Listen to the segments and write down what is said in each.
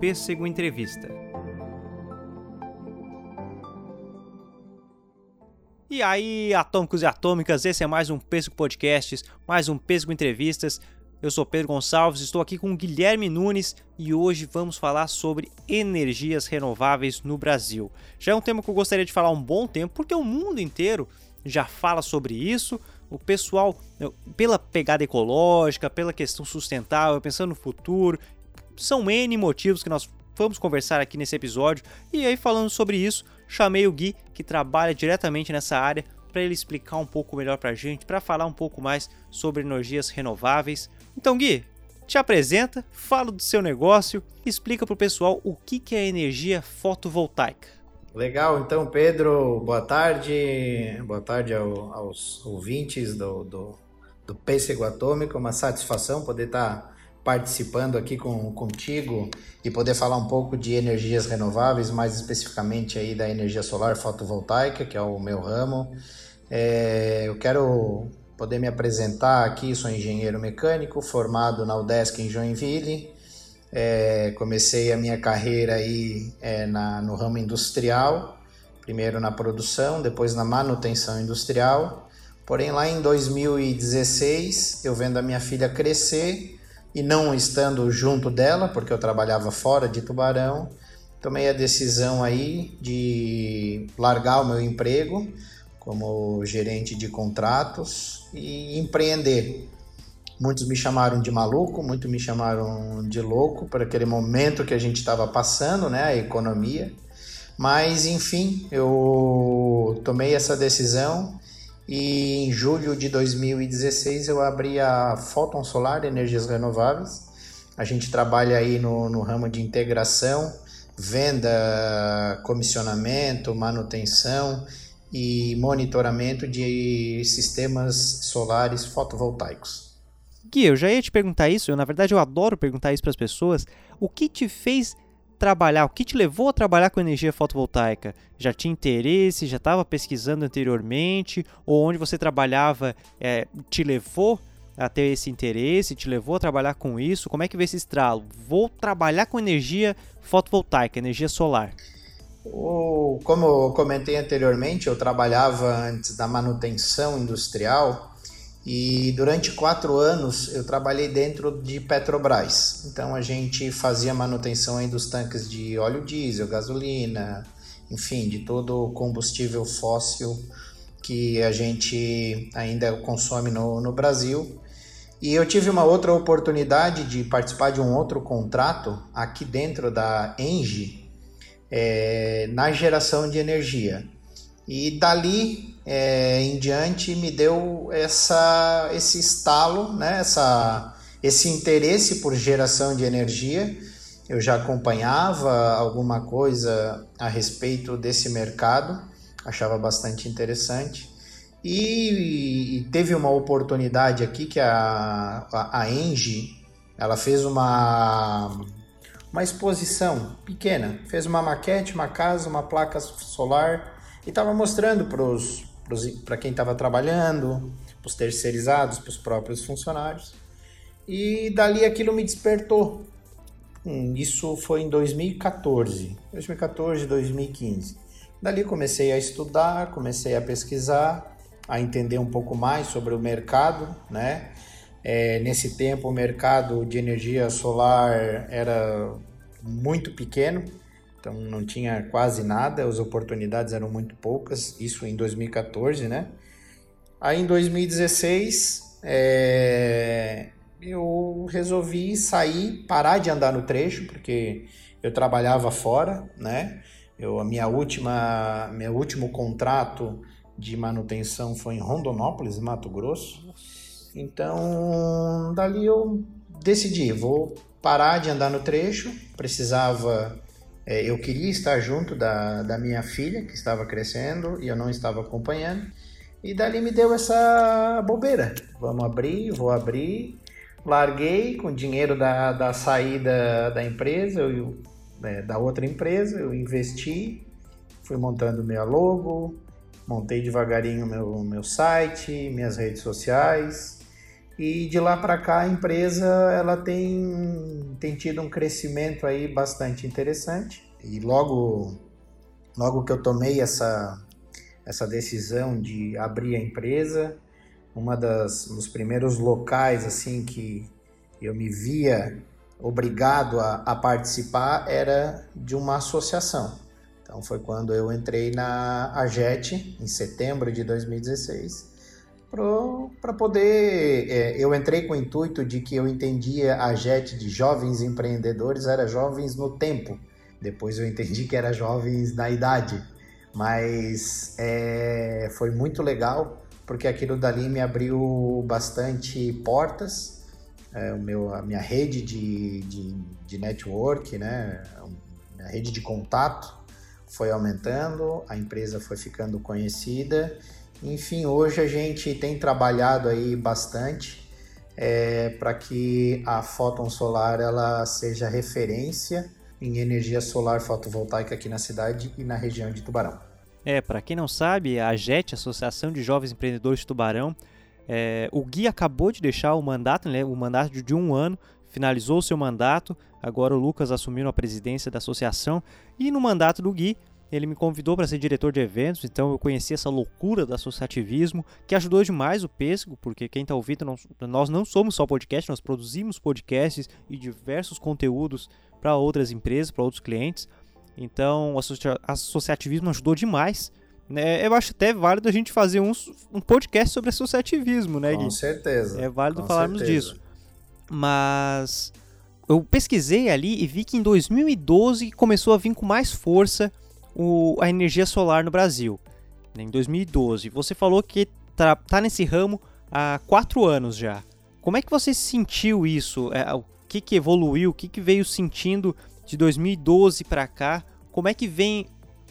Pêssego Entrevista. E aí, atômicos e atômicas, esse é mais um Pêssego Podcasts, mais um Pêssego Entrevistas. Eu sou Pedro Gonçalves, estou aqui com Guilherme Nunes e hoje vamos falar sobre energias renováveis no Brasil. Já é um tema que eu gostaria de falar há um bom tempo, porque o mundo inteiro já fala sobre isso. O pessoal, pela pegada ecológica, pela questão sustentável, pensando no futuro, são N motivos que nós vamos conversar aqui nesse episódio. E aí, falando sobre isso, chamei o Gui, que trabalha diretamente nessa área, para ele explicar um pouco melhor para a gente, para falar um pouco mais sobre energias renováveis. Então, Gui, te apresenta, fala do seu negócio, explica para o pessoal o que é energia fotovoltaica. Legal, então Pedro, boa tarde, boa tarde ao, aos ouvintes do, do, do Pêssego Atômico, uma satisfação poder estar participando aqui com, contigo e poder falar um pouco de energias renováveis, mais especificamente aí da energia solar fotovoltaica, que é o meu ramo. É, eu quero poder me apresentar aqui, sou engenheiro mecânico, formado na UDESC em Joinville, é, comecei a minha carreira aí é, na, no ramo industrial, primeiro na produção, depois na manutenção industrial. Porém, lá em 2016, eu vendo a minha filha crescer e não estando junto dela, porque eu trabalhava fora de Tubarão, tomei a decisão aí de largar o meu emprego como gerente de contratos e empreender. Muitos me chamaram de maluco, muitos me chamaram de louco para aquele momento que a gente estava passando, né, a economia. Mas enfim, eu tomei essa decisão e em julho de 2016 eu abri a Photon Solar Energias Renováveis. A gente trabalha aí no, no ramo de integração, venda, comissionamento, manutenção e monitoramento de sistemas solares fotovoltaicos. Gui, eu já ia te perguntar isso, eu, na verdade eu adoro perguntar isso para as pessoas. O que te fez trabalhar, o que te levou a trabalhar com energia fotovoltaica? Já tinha interesse, já estava pesquisando anteriormente, ou onde você trabalhava é, te levou a ter esse interesse, te levou a trabalhar com isso? Como é que veio esse estralo? Vou trabalhar com energia fotovoltaica, energia solar. Como eu comentei anteriormente, eu trabalhava antes da manutenção industrial e durante quatro anos eu trabalhei dentro de Petrobras. Então a gente fazia manutenção aí dos tanques de óleo diesel, gasolina, enfim, de todo o combustível fóssil que a gente ainda consome no, no Brasil. E eu tive uma outra oportunidade de participar de um outro contrato aqui dentro da Engie, é, na geração de energia. E dali é, em diante me deu essa, esse estalo, né? essa, esse interesse por geração de energia. Eu já acompanhava alguma coisa a respeito desse mercado, achava bastante interessante. E, e teve uma oportunidade aqui que a, a, a Engie ela fez uma, uma exposição pequena, fez uma maquete, uma casa, uma placa solar e estava mostrando para quem estava trabalhando, para os terceirizados, para os próprios funcionários. E dali aquilo me despertou. Hum, isso foi em 2014, 2014, 2015. Dali comecei a estudar, comecei a pesquisar, a entender um pouco mais sobre o mercado, né? É, nesse tempo o mercado de energia solar era muito pequeno, então não tinha quase nada, as oportunidades eram muito poucas, isso em 2014, né? Aí em 2016 é, eu resolvi sair, parar de andar no trecho, porque eu trabalhava fora, né? Eu, a minha última, meu último contrato de manutenção foi em Rondonópolis, Mato Grosso. Então, dali eu decidi, vou parar de andar no trecho, precisava é, eu queria estar junto da, da minha filha, que estava crescendo, e eu não estava acompanhando. E dali me deu essa bobeira. Vamos abrir, vou abrir. Larguei com o dinheiro da, da saída da empresa, eu, é, da outra empresa, eu investi, fui montando meu logo, montei devagarinho meu, meu site, minhas redes sociais. E de lá para cá a empresa ela tem, tem tido um crescimento aí bastante interessante. E logo, logo que eu tomei essa, essa decisão de abrir a empresa, uma das dos primeiros locais assim que eu me via obrigado a, a participar era de uma associação. Então foi quando eu entrei na AGET em setembro de 2016 para poder. É, eu entrei com o intuito de que eu entendia a JET de jovens empreendedores, era jovens no tempo. Depois eu entendi que era jovens na idade. Mas é, foi muito legal, porque aquilo dali me abriu bastante portas. É, o meu, a minha rede de, de, de network, né? a rede de contato foi aumentando, a empresa foi ficando conhecida enfim, hoje a gente tem trabalhado aí bastante é, para que a Fóton Solar ela seja referência em energia solar fotovoltaica aqui na cidade e na região de Tubarão. É, para quem não sabe, a JET, Associação de Jovens Empreendedores de Tubarão, é, o Gui acabou de deixar o mandato, né, o mandato de um ano, finalizou o seu mandato, agora o Lucas assumiu a presidência da associação e no mandato do Gui ele me convidou para ser diretor de eventos, então eu conheci essa loucura do associativismo, que ajudou demais o Pêssego, porque quem está ouvindo, não, nós não somos só podcast, nós produzimos podcasts e diversos conteúdos para outras empresas, para outros clientes. Então, o associativismo ajudou demais. Né? Eu acho até válido a gente fazer um, um podcast sobre associativismo, né, Gui? Com certeza. É válido falarmos certeza. disso. Mas eu pesquisei ali e vi que em 2012 começou a vir com mais força o, a energia solar no Brasil, né, em 2012. Você falou que tá, tá nesse ramo há quatro anos já. Como é que você sentiu isso? É, o que, que evoluiu? O que, que veio sentindo de 2012 para cá? Como é que vem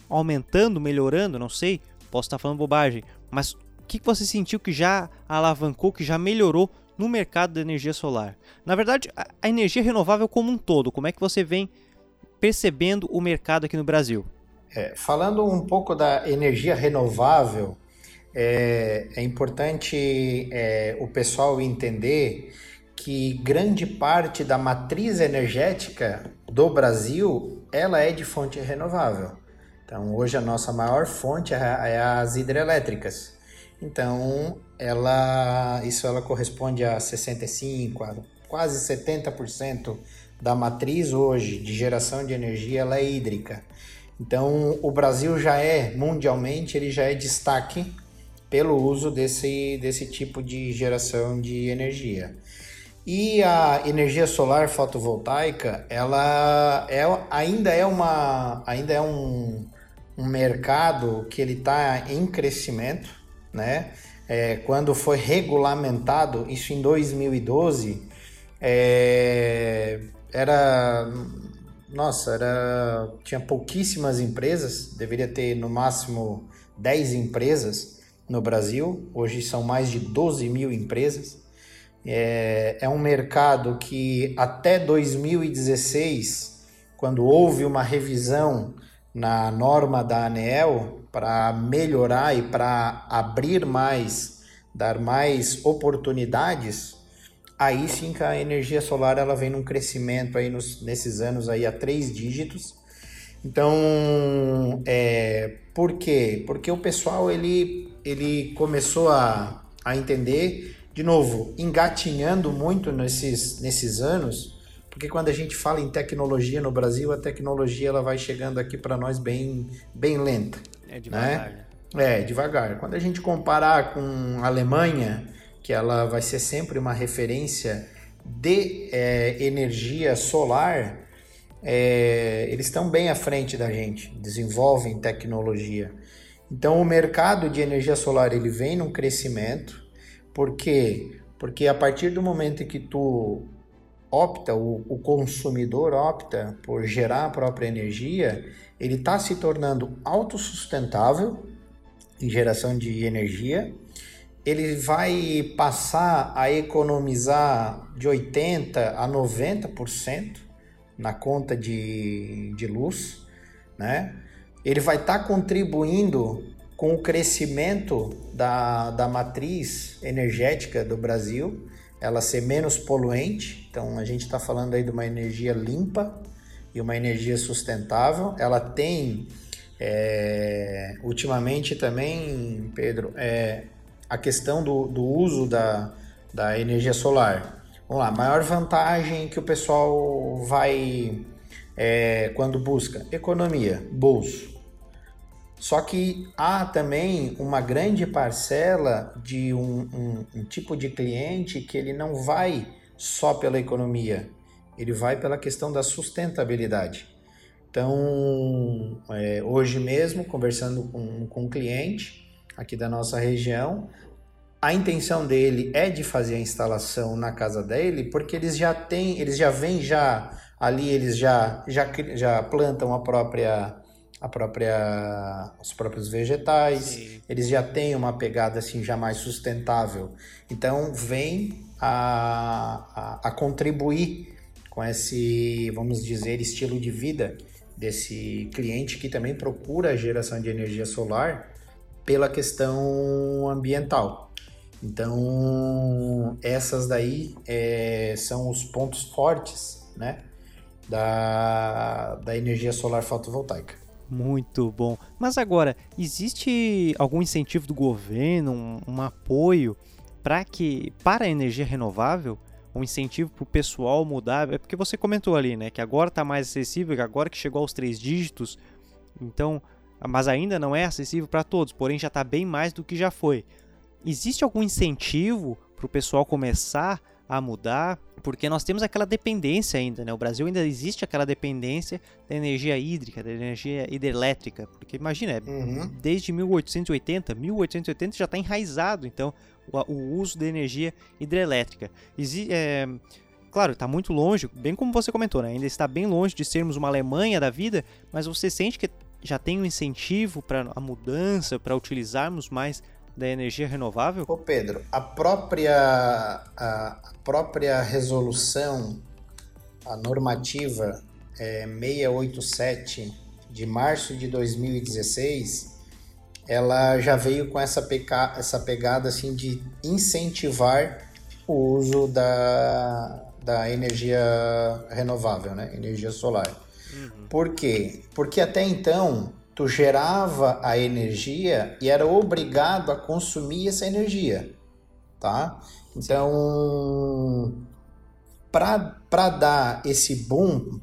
aumentando, melhorando? Não sei, posso estar falando bobagem, mas o que, que você sentiu que já alavancou, que já melhorou no mercado da energia solar? Na verdade, a energia renovável como um todo, como é que você vem percebendo o mercado aqui no Brasil? É, falando um pouco da energia renovável, é, é importante é, o pessoal entender que grande parte da matriz energética do Brasil ela é de fonte renovável. Então hoje a nossa maior fonte é, é as hidrelétricas. Então ela isso ela corresponde a 65, a quase 70% da matriz hoje de geração de energia ela é hídrica. Então, o Brasil já é, mundialmente, ele já é destaque pelo uso desse, desse tipo de geração de energia. E a energia solar fotovoltaica, ela é, ainda é, uma, ainda é um, um mercado que ele está em crescimento, né? É, quando foi regulamentado, isso em 2012, é, era nossa, era tinha pouquíssimas empresas, deveria ter no máximo 10 empresas no Brasil, hoje são mais de 12 mil empresas. É, é um mercado que até 2016, quando houve uma revisão na norma da ANEEL para melhorar e para abrir mais, dar mais oportunidades aí sim que a energia solar ela vem num crescimento aí nos, nesses anos aí a três dígitos. Então, é, por quê? Porque o pessoal ele, ele começou a, a entender, de novo, engatinhando muito nesses, nesses anos, porque quando a gente fala em tecnologia no Brasil, a tecnologia ela vai chegando aqui para nós bem, bem lenta. É devagar. Né? É, devagar. Quando a gente comparar com a Alemanha, que ela vai ser sempre uma referência de é, energia solar, é, eles estão bem à frente da gente, desenvolvem tecnologia. Então o mercado de energia solar ele vem num crescimento, por quê? Porque a partir do momento que tu opta, o, o consumidor opta por gerar a própria energia, ele está se tornando autossustentável em geração de energia ele vai passar a economizar de 80% a 90% na conta de, de luz, né? Ele vai estar tá contribuindo com o crescimento da, da matriz energética do Brasil, ela ser menos poluente. Então a gente está falando aí de uma energia limpa e uma energia sustentável. Ela tem é, ultimamente também, Pedro, é, a questão do, do uso da, da energia solar. Vamos lá, maior vantagem que o pessoal vai é, quando busca economia, bolso. Só que há também uma grande parcela de um, um, um, tipo de cliente que ele não vai só pela economia, ele vai pela questão da sustentabilidade. Então, é, hoje mesmo, conversando com, com um cliente aqui da nossa região, a intenção dele é de fazer a instalação na casa dele, porque eles já têm, eles já vêm já ali, eles já, já, já plantam a própria a própria os próprios vegetais, Sim. eles já têm uma pegada assim já mais sustentável. Então vem a, a, a, contribuir com esse, vamos dizer, estilo de vida desse cliente que também procura a geração de energia solar pela questão ambiental. Então essas daí é, são os pontos fortes, né, da, da energia solar fotovoltaica. Muito bom. Mas agora, existe algum incentivo do governo, um, um apoio para que para a energia renovável? Um incentivo para o pessoal mudar? É porque você comentou ali, né? Que agora está mais acessível, que agora que chegou aos três dígitos, então, mas ainda não é acessível para todos, porém já está bem mais do que já foi. Existe algum incentivo para o pessoal começar a mudar, porque nós temos aquela dependência ainda, né? O Brasil ainda existe aquela dependência da energia hídrica, da energia hidrelétrica, porque imagina, é uhum. desde 1880, 1880 já está enraizado, então, o, o, uso da energia hidrelétrica. Exi é, claro, está muito longe, bem como você comentou, né? Ainda está bem longe de sermos uma Alemanha da vida, mas você sente que já tem um incentivo para a mudança, para utilizarmos mais da energia renovável? Ô Pedro, a própria, a própria resolução, a normativa é, 687 de março de 2016, ela já veio com essa, peca, essa pegada assim de incentivar o uso da, da energia renovável, né? energia solar. Uhum. Por quê? Porque até então tu gerava a energia e era obrigado a consumir essa energia, tá? Então, para dar esse boom,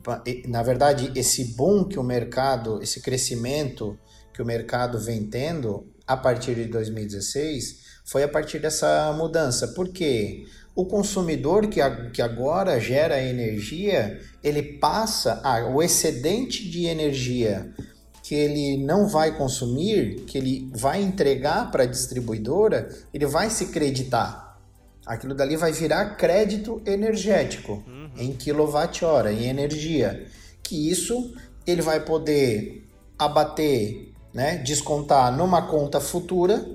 na verdade, esse boom que o mercado, esse crescimento que o mercado vem tendo a partir de 2016, foi a partir dessa mudança. Por quê? O consumidor que, que agora gera energia, ele passa a, o excedente de energia que ele não vai consumir, que ele vai entregar para a distribuidora, ele vai se creditar. Aquilo dali vai virar crédito energético uhum. em quilowatt-hora, em energia. Que isso ele vai poder abater, né, descontar numa conta futura,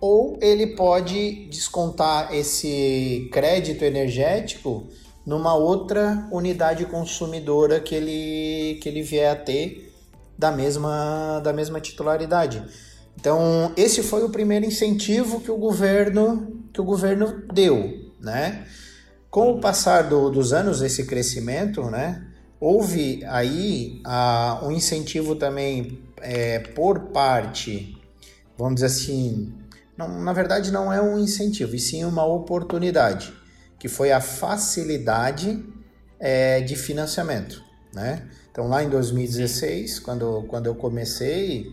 ou ele pode descontar esse crédito energético numa outra unidade consumidora que ele, que ele vier a ter da mesma, da mesma titularidade. Então, esse foi o primeiro incentivo que o governo, que o governo deu, né? Com o passar do, dos anos, esse crescimento, né? Houve aí a, um incentivo também é, por parte, vamos dizer assim, não, na verdade não é um incentivo, e sim uma oportunidade, que foi a facilidade é, de financiamento, né? Então, lá em 2016, quando, quando eu comecei,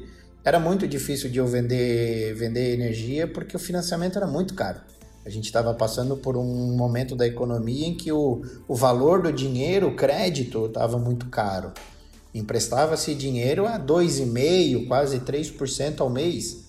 era muito difícil de eu vender, vender energia porque o financiamento era muito caro. A gente estava passando por um momento da economia em que o, o valor do dinheiro, o crédito, estava muito caro. Emprestava-se dinheiro a 2,5%, quase 3% ao mês.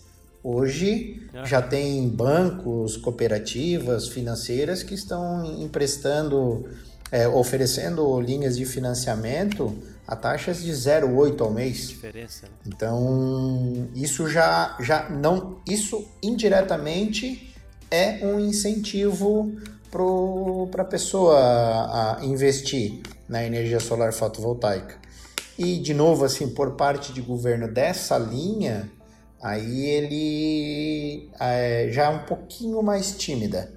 Hoje ah. já tem bancos, cooperativas financeiras que estão emprestando, é, oferecendo linhas de financiamento a taxas de 0,8 ao mês. Diferença. Né? Então, isso já, já não, isso indiretamente é um incentivo para a pessoa a investir na energia solar fotovoltaica. E, de novo, assim, por parte de governo dessa linha, aí ele é, já é um pouquinho mais tímida,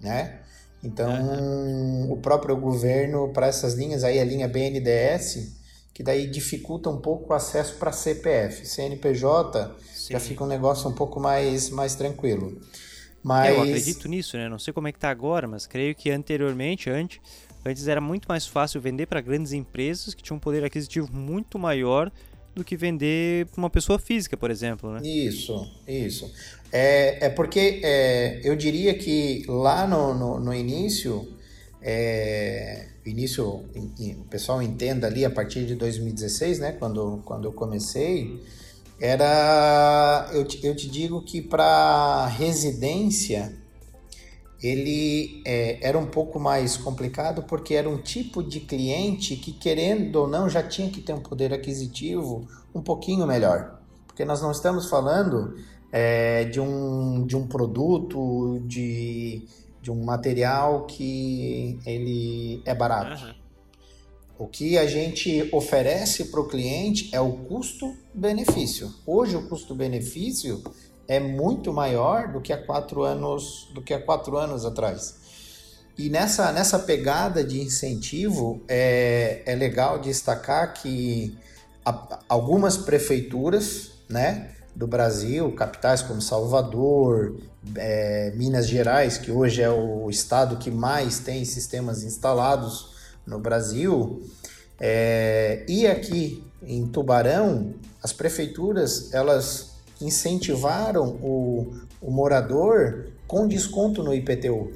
né? Então, uhum. o próprio governo, para essas linhas, aí a linha BNDES, que daí dificulta um pouco o acesso para CPF. CNPJ Sim. já fica um negócio um pouco mais, mais tranquilo. Mas... É, eu acredito nisso, né? Não sei como é que tá agora, mas creio que anteriormente, antes, antes era muito mais fácil vender para grandes empresas que tinham um poder aquisitivo muito maior do que vender para uma pessoa física, por exemplo, né? Isso, isso. É, é porque é, eu diria que lá no, no, no início, é, início, o pessoal entenda ali a partir de 2016, né, quando, quando eu comecei, era, eu te, eu te digo que para residência ele é, era um pouco mais complicado porque era um tipo de cliente que, querendo ou não, já tinha que ter um poder aquisitivo um pouquinho melhor. Porque nós não estamos falando é, de, um, de um produto, de, de um material que ele é barato. Uhum. O que a gente oferece para o cliente é o custo-benefício. Hoje o custo-benefício é muito maior do que há quatro anos, do que há quatro anos atrás. E nessa, nessa pegada de incentivo, é, é legal destacar que algumas prefeituras né, do Brasil, capitais como Salvador, é, Minas Gerais, que hoje é o estado que mais tem sistemas instalados no Brasil, é, e aqui em Tubarão, as prefeituras elas incentivaram o, o morador com desconto no IPTU.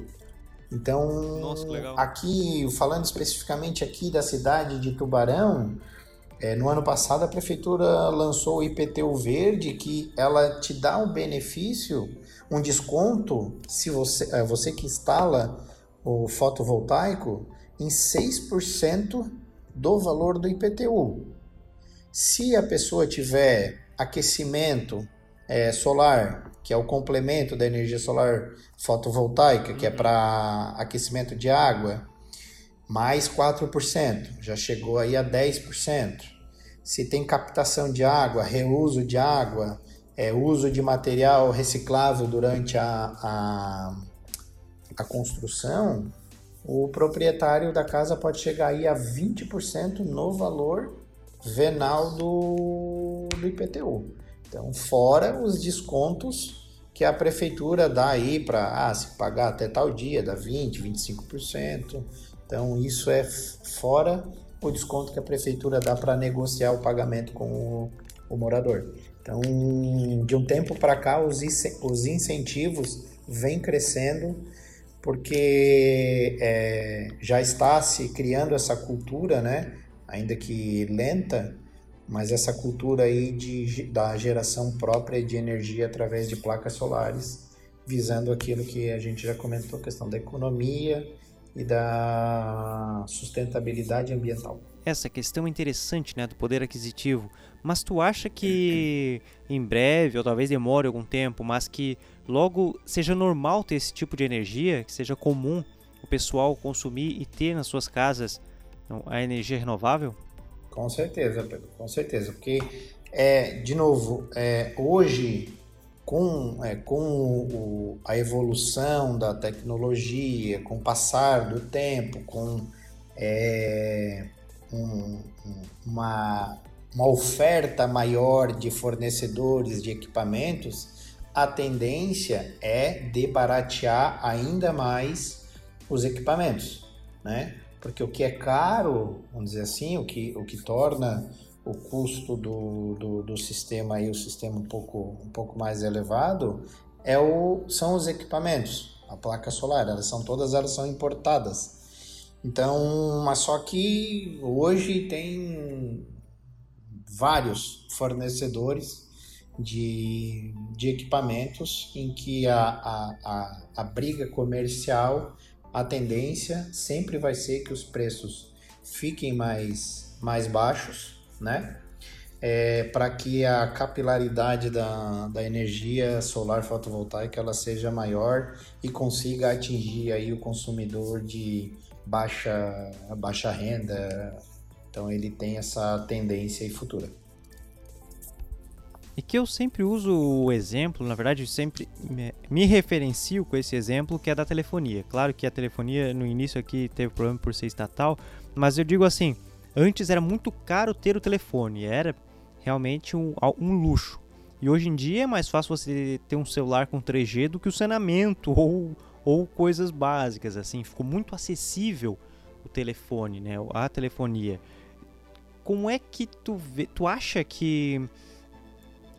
Então, Nossa, aqui, falando especificamente aqui da cidade de Tubarão, é, no ano passado a prefeitura lançou o IPTU verde, que ela te dá um benefício, um desconto, se você, é, você que instala o fotovoltaico, em 6% do valor do IPTU. Se a pessoa tiver aquecimento é, solar, que é o complemento da energia solar fotovoltaica, que é uhum. para aquecimento de água, mais 4%, já chegou aí a 10%. Se tem captação de água, reuso de água, é, uso de material reciclável durante a, a, a construção, o proprietário da casa pode chegar aí a 20% no valor venal do, do IPTU. Então, fora os descontos que a prefeitura dá aí para ah, se pagar até tal dia, dá 20%, 25%. Então, isso é fora o desconto que a prefeitura dá para negociar o pagamento com o, o, morador. Então, de um tempo para cá, os, os incentivos vêm crescendo porque é, já está se criando essa cultura, né? ainda que lenta, mas essa cultura aí de, da geração própria de energia através de placas solares, visando aquilo que a gente já comentou, a questão da economia e da sustentabilidade ambiental. Essa questão é interessante, né, do poder aquisitivo. Mas tu acha que em breve, ou talvez demore algum tempo, mas que logo seja normal ter esse tipo de energia, que seja comum o pessoal consumir e ter nas suas casas a energia renovável? Com certeza, Pedro, com certeza. Porque, é, de novo, é, hoje, com, é, com o, a evolução da tecnologia, com o passar do tempo, com é, um, uma, uma oferta maior de fornecedores de equipamentos, a tendência é de baratear ainda mais os equipamentos, né? Porque o que é caro, vamos dizer assim, o que, o que torna o custo do, do, do sistema aí o sistema um pouco, um pouco mais elevado é o, são os equipamentos, a placa solar, elas são todas elas são importadas. Então, mas só que hoje tem vários fornecedores de, de equipamentos em que a, a, a, a briga comercial a tendência sempre vai ser que os preços fiquem mais, mais baixos, né? É, para que a capilaridade da, da energia solar fotovoltaica ela seja maior e consiga atingir aí o consumidor de baixa, baixa renda. Então ele tem essa tendência aí futura. E que eu sempre uso o exemplo, na verdade, sempre me referencio com esse exemplo que é da telefonia. Claro que a telefonia no início aqui teve problema por ser estatal, mas eu digo assim, antes era muito caro ter o telefone, era realmente um, um luxo. E hoje em dia é mais fácil você ter um celular com 3G do que o saneamento ou, ou coisas básicas assim. Ficou muito acessível o telefone, né? A telefonia. Como é que tu vê, tu acha que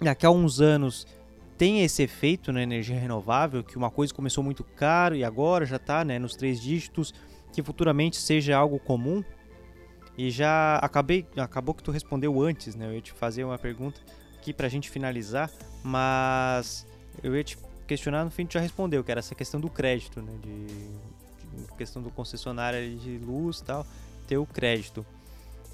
daqui a uns anos tem esse efeito na energia renovável, que uma coisa começou muito caro e agora já está né, nos três dígitos, que futuramente seja algo comum? E já acabei, acabou que tu respondeu antes, né? Eu ia te fazer uma pergunta aqui para a gente finalizar, mas eu ia te questionar, no fim tu já respondeu, que era essa questão do crédito, né? De, de questão do concessionário de luz tal, ter o crédito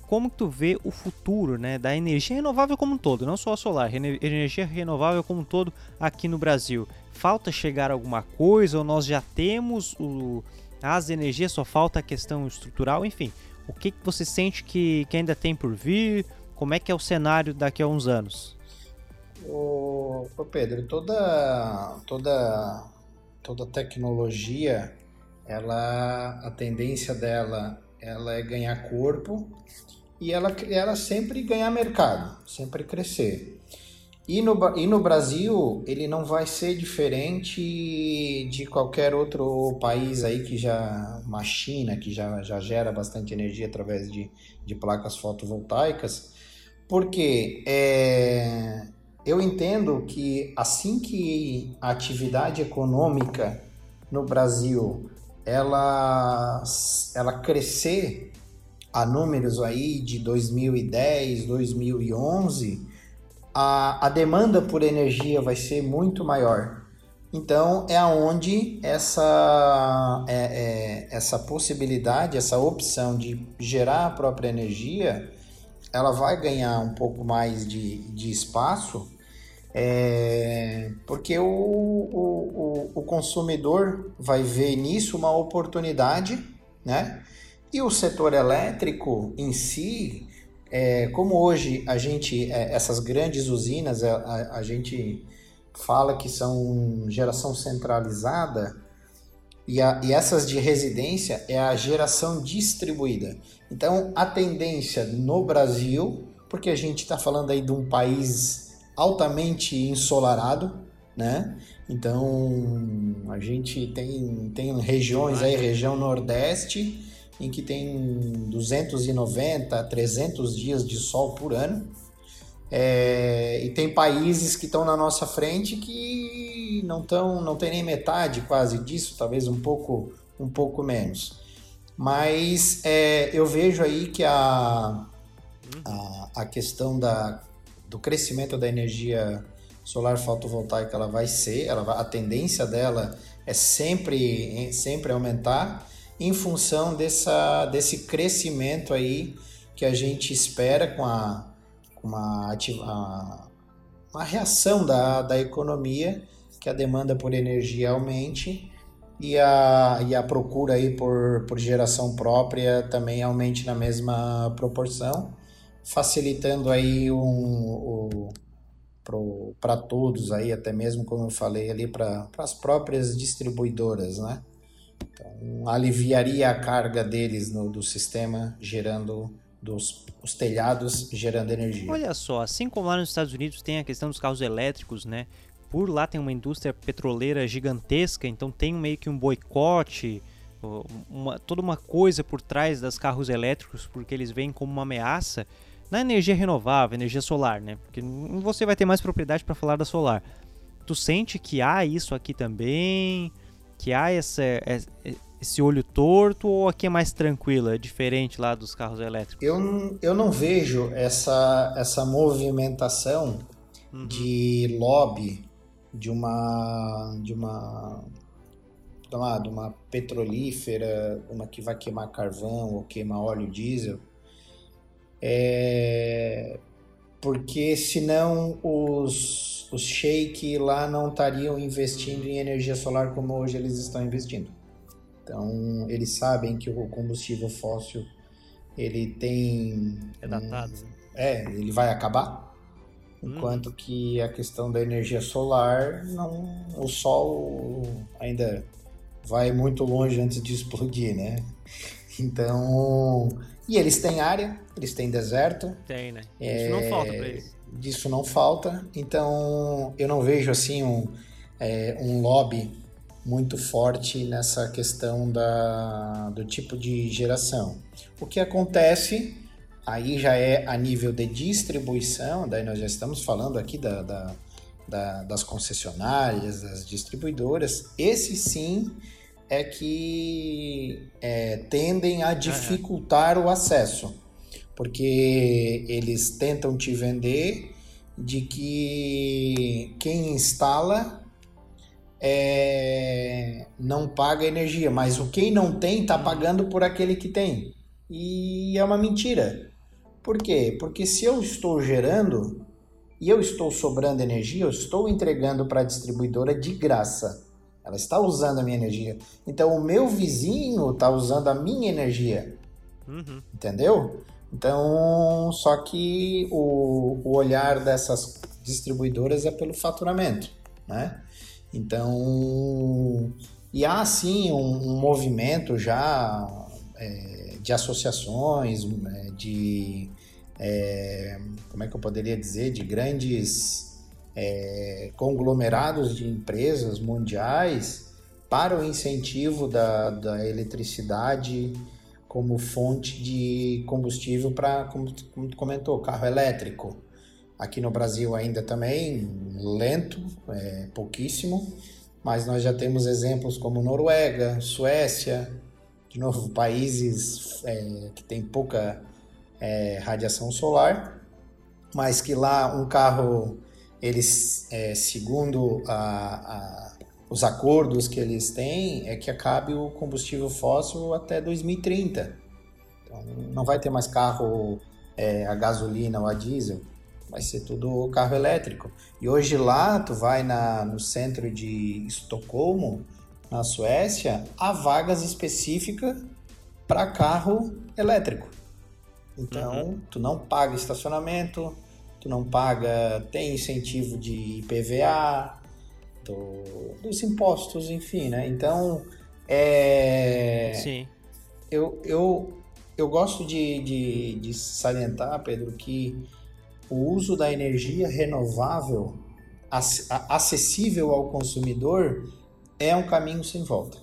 como tu vê o futuro né, da energia renovável como um todo, não só a solar, energia renovável como um todo aqui no Brasil. Falta chegar alguma coisa ou nós já temos o, as energias, só falta a questão estrutural, enfim. O que, que você sente que, que ainda tem por vir? Como é que é o cenário daqui a uns anos? Ô, Pedro, toda, toda, toda tecnologia, ela, a tendência dela ela é ganhar corpo e ela, ela sempre ganhar mercado, sempre crescer. E no, e no Brasil, ele não vai ser diferente de qualquer outro país aí que já, uma China, que já, já gera bastante energia através de, de placas fotovoltaicas, porque é, eu entendo que assim que a atividade econômica no Brasil ela, ela crescer a números aí de 2010, 2011, a, a demanda por energia vai ser muito maior. Então é aonde essa, é, é, essa possibilidade, essa opção de gerar a própria energia, ela vai ganhar um pouco mais de, de espaço, é, porque o, o, o consumidor vai ver nisso uma oportunidade, né? E o setor elétrico em si, é, como hoje a gente, é, essas grandes usinas, a, a, a, gente fala que são geração centralizada, e, a, e essas de residência é a geração distribuída. Então, a tendência no Brasil, porque a gente está falando aí de um país altamente ensolarado, né? Então, a gente tem, tem regiões aí, região Nordeste, em que tem 290, 300 dias de sol por ano. É, e tem países que estão na nossa frente que não estão, não tem nem metade quase disso, talvez um pouco, um pouco menos. Mas é, eu vejo aí que a, a, a questão da, do crescimento da energia solar fotovoltaica ela vai ser, ela vai, a tendência dela é sempre, sempre aumentar em função dessa, desse crescimento aí que a gente espera com a, com uma, a, uma reação da, da economia, que a demanda por energia aumente e a, e a procura aí por, por geração própria também aumente na mesma proporção, facilitando aí um, um para todos aí, até mesmo como eu falei ali, para as próprias distribuidoras, né? Então, aliviaria a carga deles no, do sistema, gerando dos os telhados, gerando energia. Olha só, assim como lá nos Estados Unidos tem a questão dos carros elétricos, né? Por lá tem uma indústria petroleira gigantesca, então tem meio que um boicote, uma, toda uma coisa por trás dos carros elétricos, porque eles vêm como uma ameaça na energia renovável, energia solar, né? Porque você vai ter mais propriedade para falar da solar. Tu sente que há isso aqui também? que há essa, esse olho torto ou aqui é mais tranquilo, é diferente lá dos carros elétricos? Eu, eu não vejo essa, essa movimentação uhum. de lobby de uma de uma de uma, de uma petrolífera, uma que vai queimar carvão ou queimar óleo diesel, é, porque senão os, os sheik lá não estariam investindo em energia solar como hoje eles estão investindo. Então, eles sabem que o combustível fóssil ele tem é datado. Um, é, ele vai acabar. enquanto hum. que a questão da energia solar, não, o sol ainda vai muito longe antes de explodir, né? Então, e eles têm área, eles têm deserto. Tem, né? Isso é, não falta para eles. Disso não falta. Então, eu não vejo assim um, é, um lobby muito forte nessa questão da, do tipo de geração. O que acontece aí já é a nível de distribuição, daí nós já estamos falando aqui da, da, da das concessionárias, das distribuidoras, esse sim é que é, tendem a dificultar uhum. o acesso, porque eles tentam te vender de que quem instala é, não paga energia, mas o quem não tem está pagando por aquele que tem. E é uma mentira. Por quê? Porque se eu estou gerando e eu estou sobrando energia, eu estou entregando para a distribuidora de graça. Ela está usando a minha energia. Então o meu vizinho está usando a minha energia. Uhum. Entendeu? Então, só que o, o olhar dessas distribuidoras é pelo faturamento, né? Então, e há sim um, um movimento já é, de associações, é, de é, como é que eu poderia dizer, de grandes é, conglomerados de empresas mundiais para o incentivo da, da eletricidade como fonte de combustível para, como, como tu comentou, carro elétrico. Aqui no Brasil ainda também lento, é, pouquíssimo, mas nós já temos exemplos como Noruega, Suécia, de novo, países é, que têm pouca é, radiação solar, mas que lá um carro eles, é, segundo a, a, os acordos que eles têm, é que acabe o combustível fóssil até 2030. Então, não vai ter mais carro é, a gasolina ou a diesel, vai ser tudo carro elétrico. E hoje lá, tu vai na, no centro de Estocolmo, na Suécia, há vagas específicas para carro elétrico. Então, uhum. tu não paga estacionamento, tu não paga, tem incentivo de IPVA, do, dos impostos, enfim, né? Então, é... Sim. Eu, eu, eu gosto de, de, de salientar, Pedro, que o uso da energia renovável acessível ao consumidor é um caminho sem volta.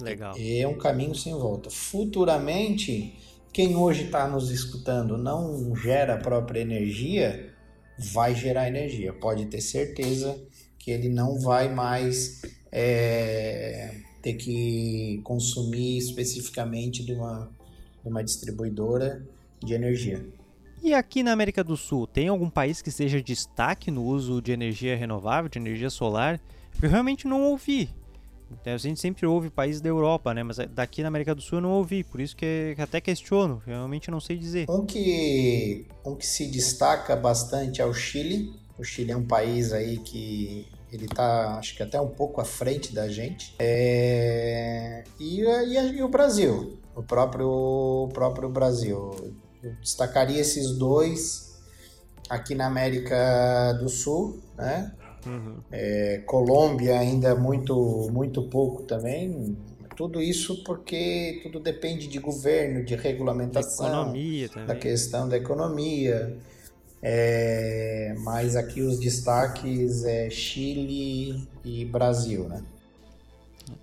Legal. É um caminho sem volta. Futuramente, quem hoje está nos escutando não gera a própria energia, vai gerar energia. Pode ter certeza que ele não vai mais é, ter que consumir especificamente de uma, de uma distribuidora de energia. E aqui na América do Sul, tem algum país que seja destaque no uso de energia renovável, de energia solar? Eu realmente não ouvi. A gente sempre ouve países da Europa, né? Mas daqui na América do Sul eu não ouvi, por isso que até questiono, realmente não sei dizer. Um que, um que se destaca bastante é o Chile. O Chile é um país aí que ele está, acho que até um pouco à frente da gente. É... E, e, e, o Brasil, o próprio, o próprio Brasil. Eu destacaria esses dois aqui na América do Sul, né? Uhum. É, Colômbia ainda muito, muito pouco também. Tudo isso porque tudo depende de governo, de regulamentação, economia também. da questão da economia. É, mas aqui os destaques é Chile e Brasil, né?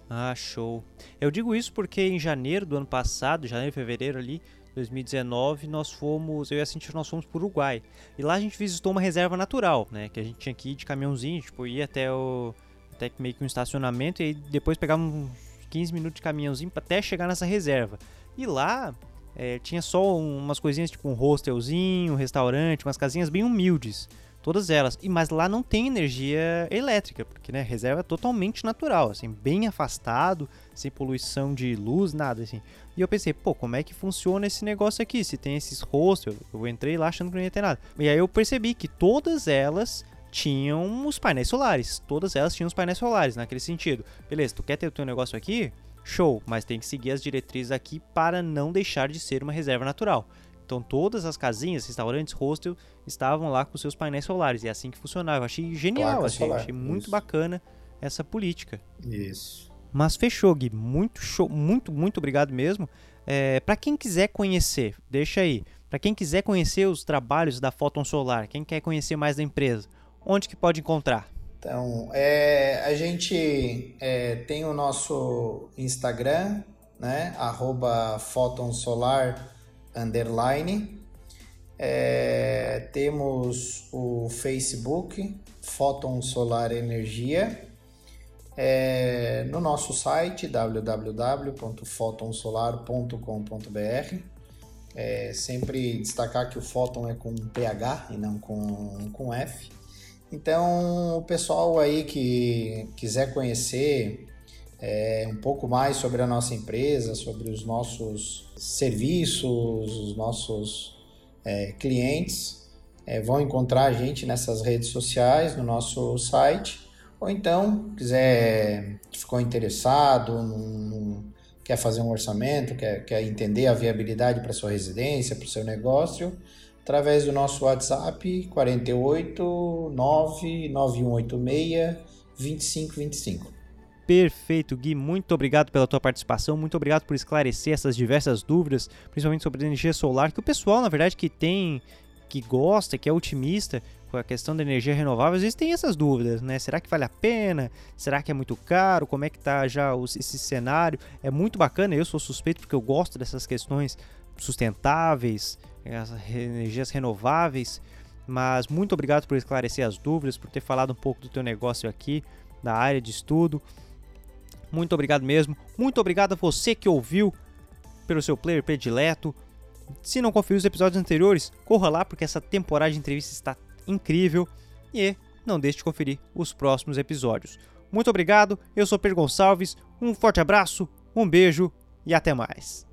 Ah, show. Eu digo isso porque em janeiro do ano passado, janeiro e fevereiro ali, 2019, nós fomos, eu e a Cintia, nós fomos para o Uruguai. E lá a gente visitou uma reserva natural, né? Que a gente tinha que ir de caminhãozinho, tipo, ir até o até meio que um estacionamento e aí depois pegar uns 15 minutos de caminhãozinho até chegar nessa reserva. E lá é, tinha só umas coisinhas tipo um hostelzinho, um restaurante, umas casinhas bem humildes. Todas elas. E mas lá não tem energia elétrica, porque né, reserva é totalmente natural, assim, bem afastado, sem poluição de luz, nada assim. E eu pensei, pô, como é que funciona esse negócio aqui? Se tem esses hostels, eu entrei lá achando que não ia ter nada. E aí eu percebi que todas elas tinham os painéis solares. Todas elas tinham os painéis solares, naquele sentido. Beleza, tu quer ter o teu negócio aqui? Show, mas tem que seguir as diretrizes aqui para não deixar de ser uma reserva natural. Então todas as casinhas, restaurantes, hostel estavam lá com seus painéis solares. E é assim que funcionava. Eu achei genial, achei, achei, muito Isso. bacana essa política. Isso. Mas fechou, Gui. Muito show, muito, muito obrigado mesmo. É, para quem quiser conhecer, deixa aí. Para quem quiser conhecer os trabalhos da Photon Solar, quem quer conhecer mais da empresa, onde que pode encontrar? Então, é, a gente é, tem o nosso Instagram, né? Arroba Solar underline. É, temos o Facebook, Photon Solar Energia. É, no nosso site www.photonsolar.com.br. É, sempre destacar que o Photon é com PH e não com, com F. Então, o pessoal aí que quiser conhecer é, um pouco mais sobre a nossa empresa, sobre os nossos serviços, os nossos é, clientes, é, vão encontrar a gente nessas redes sociais, no nosso site, ou então quiser, ficou interessado, num, quer fazer um orçamento, quer, quer entender a viabilidade para sua residência, para o seu negócio, através do nosso WhatsApp 48 99186 2525. Perfeito, Gui. Muito obrigado pela tua participação. Muito obrigado por esclarecer essas diversas dúvidas, principalmente sobre energia solar, que o pessoal, na verdade, que tem, que gosta, que é otimista com a questão da energia renovável, às vezes tem essas dúvidas, né? Será que vale a pena? Será que é muito caro? Como é que tá já esse cenário? É muito bacana, eu sou suspeito porque eu gosto dessas questões sustentáveis, as energias renováveis. Mas muito obrigado por esclarecer as dúvidas, por ter falado um pouco do teu negócio aqui, da área de estudo. Muito obrigado mesmo. Muito obrigado a você que ouviu pelo seu player predileto. Se não conferiu os episódios anteriores, corra lá porque essa temporada de entrevistas está incrível. E não deixe de conferir os próximos episódios. Muito obrigado, eu sou Pedro Gonçalves, um forte abraço, um beijo e até mais.